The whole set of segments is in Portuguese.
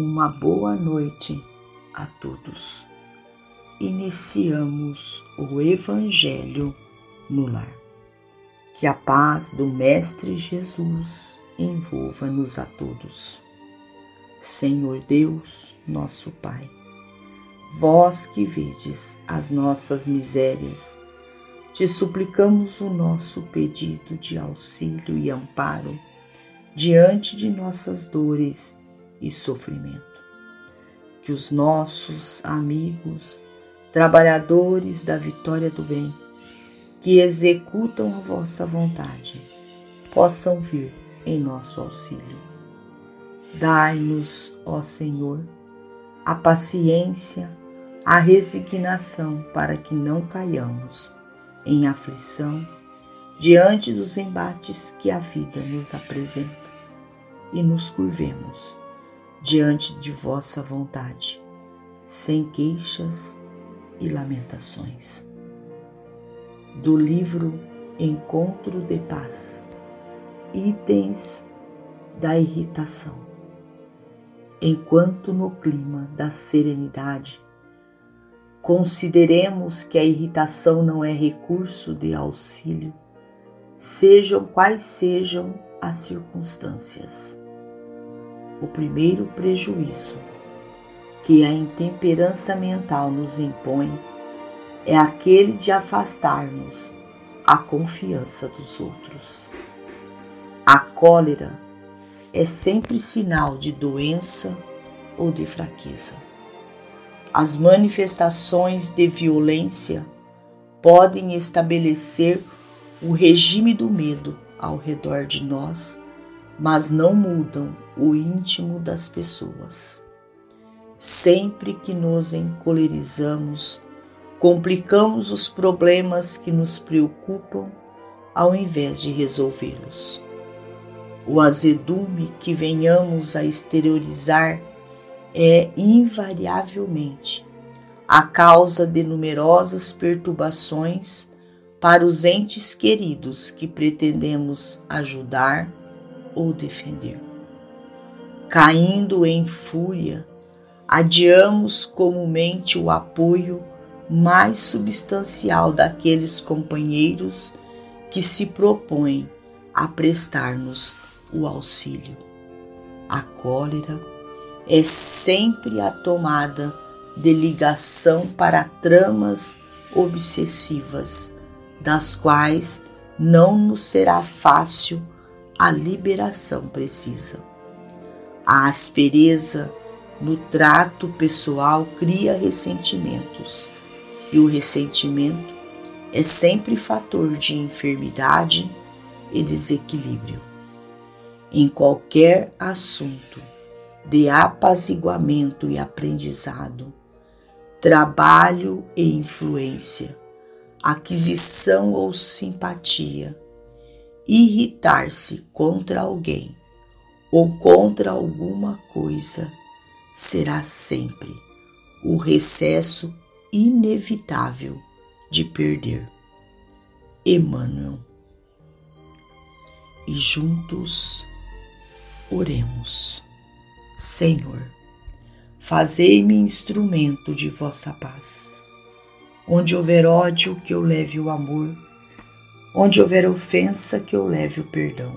uma boa noite a todos. Iniciamos o Evangelho no lar. Que a paz do Mestre Jesus envolva-nos a todos. Senhor Deus, nosso Pai, vós que vedes as nossas misérias, te suplicamos o nosso pedido de auxílio e amparo diante de nossas dores e sofrimento. Que os nossos amigos, trabalhadores da vitória do bem, que executam a vossa vontade, possam vir em nosso auxílio. Dai-nos, ó Senhor, a paciência, a resignação para que não caiamos em aflição diante dos embates que a vida nos apresenta e nos curvemos diante de vossa vontade, sem queixas e lamentações. Do livro Encontro de Paz, itens da irritação. Enquanto no clima da serenidade, consideremos que a irritação não é recurso de auxílio, sejam quais sejam as circunstâncias o primeiro prejuízo que a intemperança mental nos impõe é aquele de afastarmos a confiança dos outros. A cólera é sempre sinal de doença ou de fraqueza. As manifestações de violência podem estabelecer o regime do medo ao redor de nós mas não mudam o íntimo das pessoas. Sempre que nos encolerizamos, complicamos os problemas que nos preocupam ao invés de resolvê-los. O azedume que venhamos a exteriorizar é invariavelmente a causa de numerosas perturbações para os entes queridos que pretendemos ajudar ou defender. Caindo em fúria, adiamos comumente o apoio mais substancial daqueles companheiros que se propõem a prestar-nos o auxílio. A cólera é sempre a tomada de ligação para tramas obsessivas, das quais não nos será fácil a liberação precisa. A aspereza no trato pessoal cria ressentimentos, e o ressentimento é sempre fator de enfermidade e desequilíbrio. Em qualquer assunto de apaziguamento e aprendizado, trabalho e influência, aquisição ou simpatia, irritar-se contra alguém ou contra alguma coisa será sempre o recesso inevitável de perder. Emmanuel. E juntos oremos. Senhor, fazei-me instrumento de vossa paz. Onde houver ódio, que eu leve o amor Onde houver ofensa, que eu leve o perdão.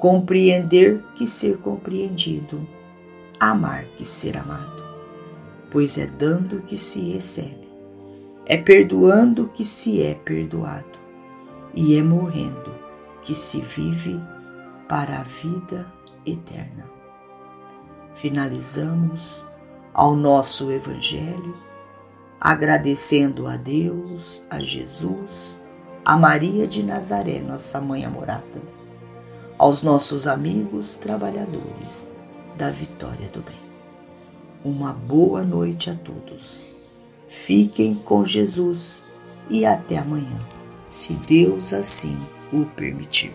compreender que ser compreendido, amar que ser amado, pois é dando que se recebe, é perdoando que se é perdoado, e é morrendo que se vive para a vida eterna. Finalizamos ao nosso Evangelho agradecendo a Deus, a Jesus, a Maria de Nazaré, nossa mãe amorada, aos nossos amigos trabalhadores da vitória do bem. Uma boa noite a todos. Fiquem com Jesus e até amanhã, se Deus assim o permitir.